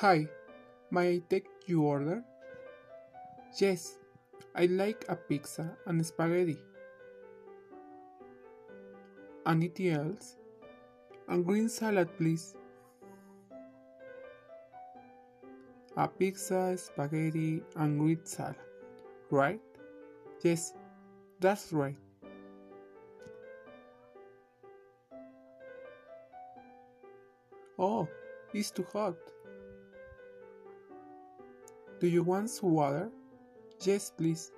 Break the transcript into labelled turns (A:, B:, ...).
A: Hi, may I take your order? Yes, I like a pizza and spaghetti. Anything else? And green salad, please. A pizza, spaghetti, and green salad, right? Yes, that's right. Oh, it's too hot. Do you want some water? Yes, please.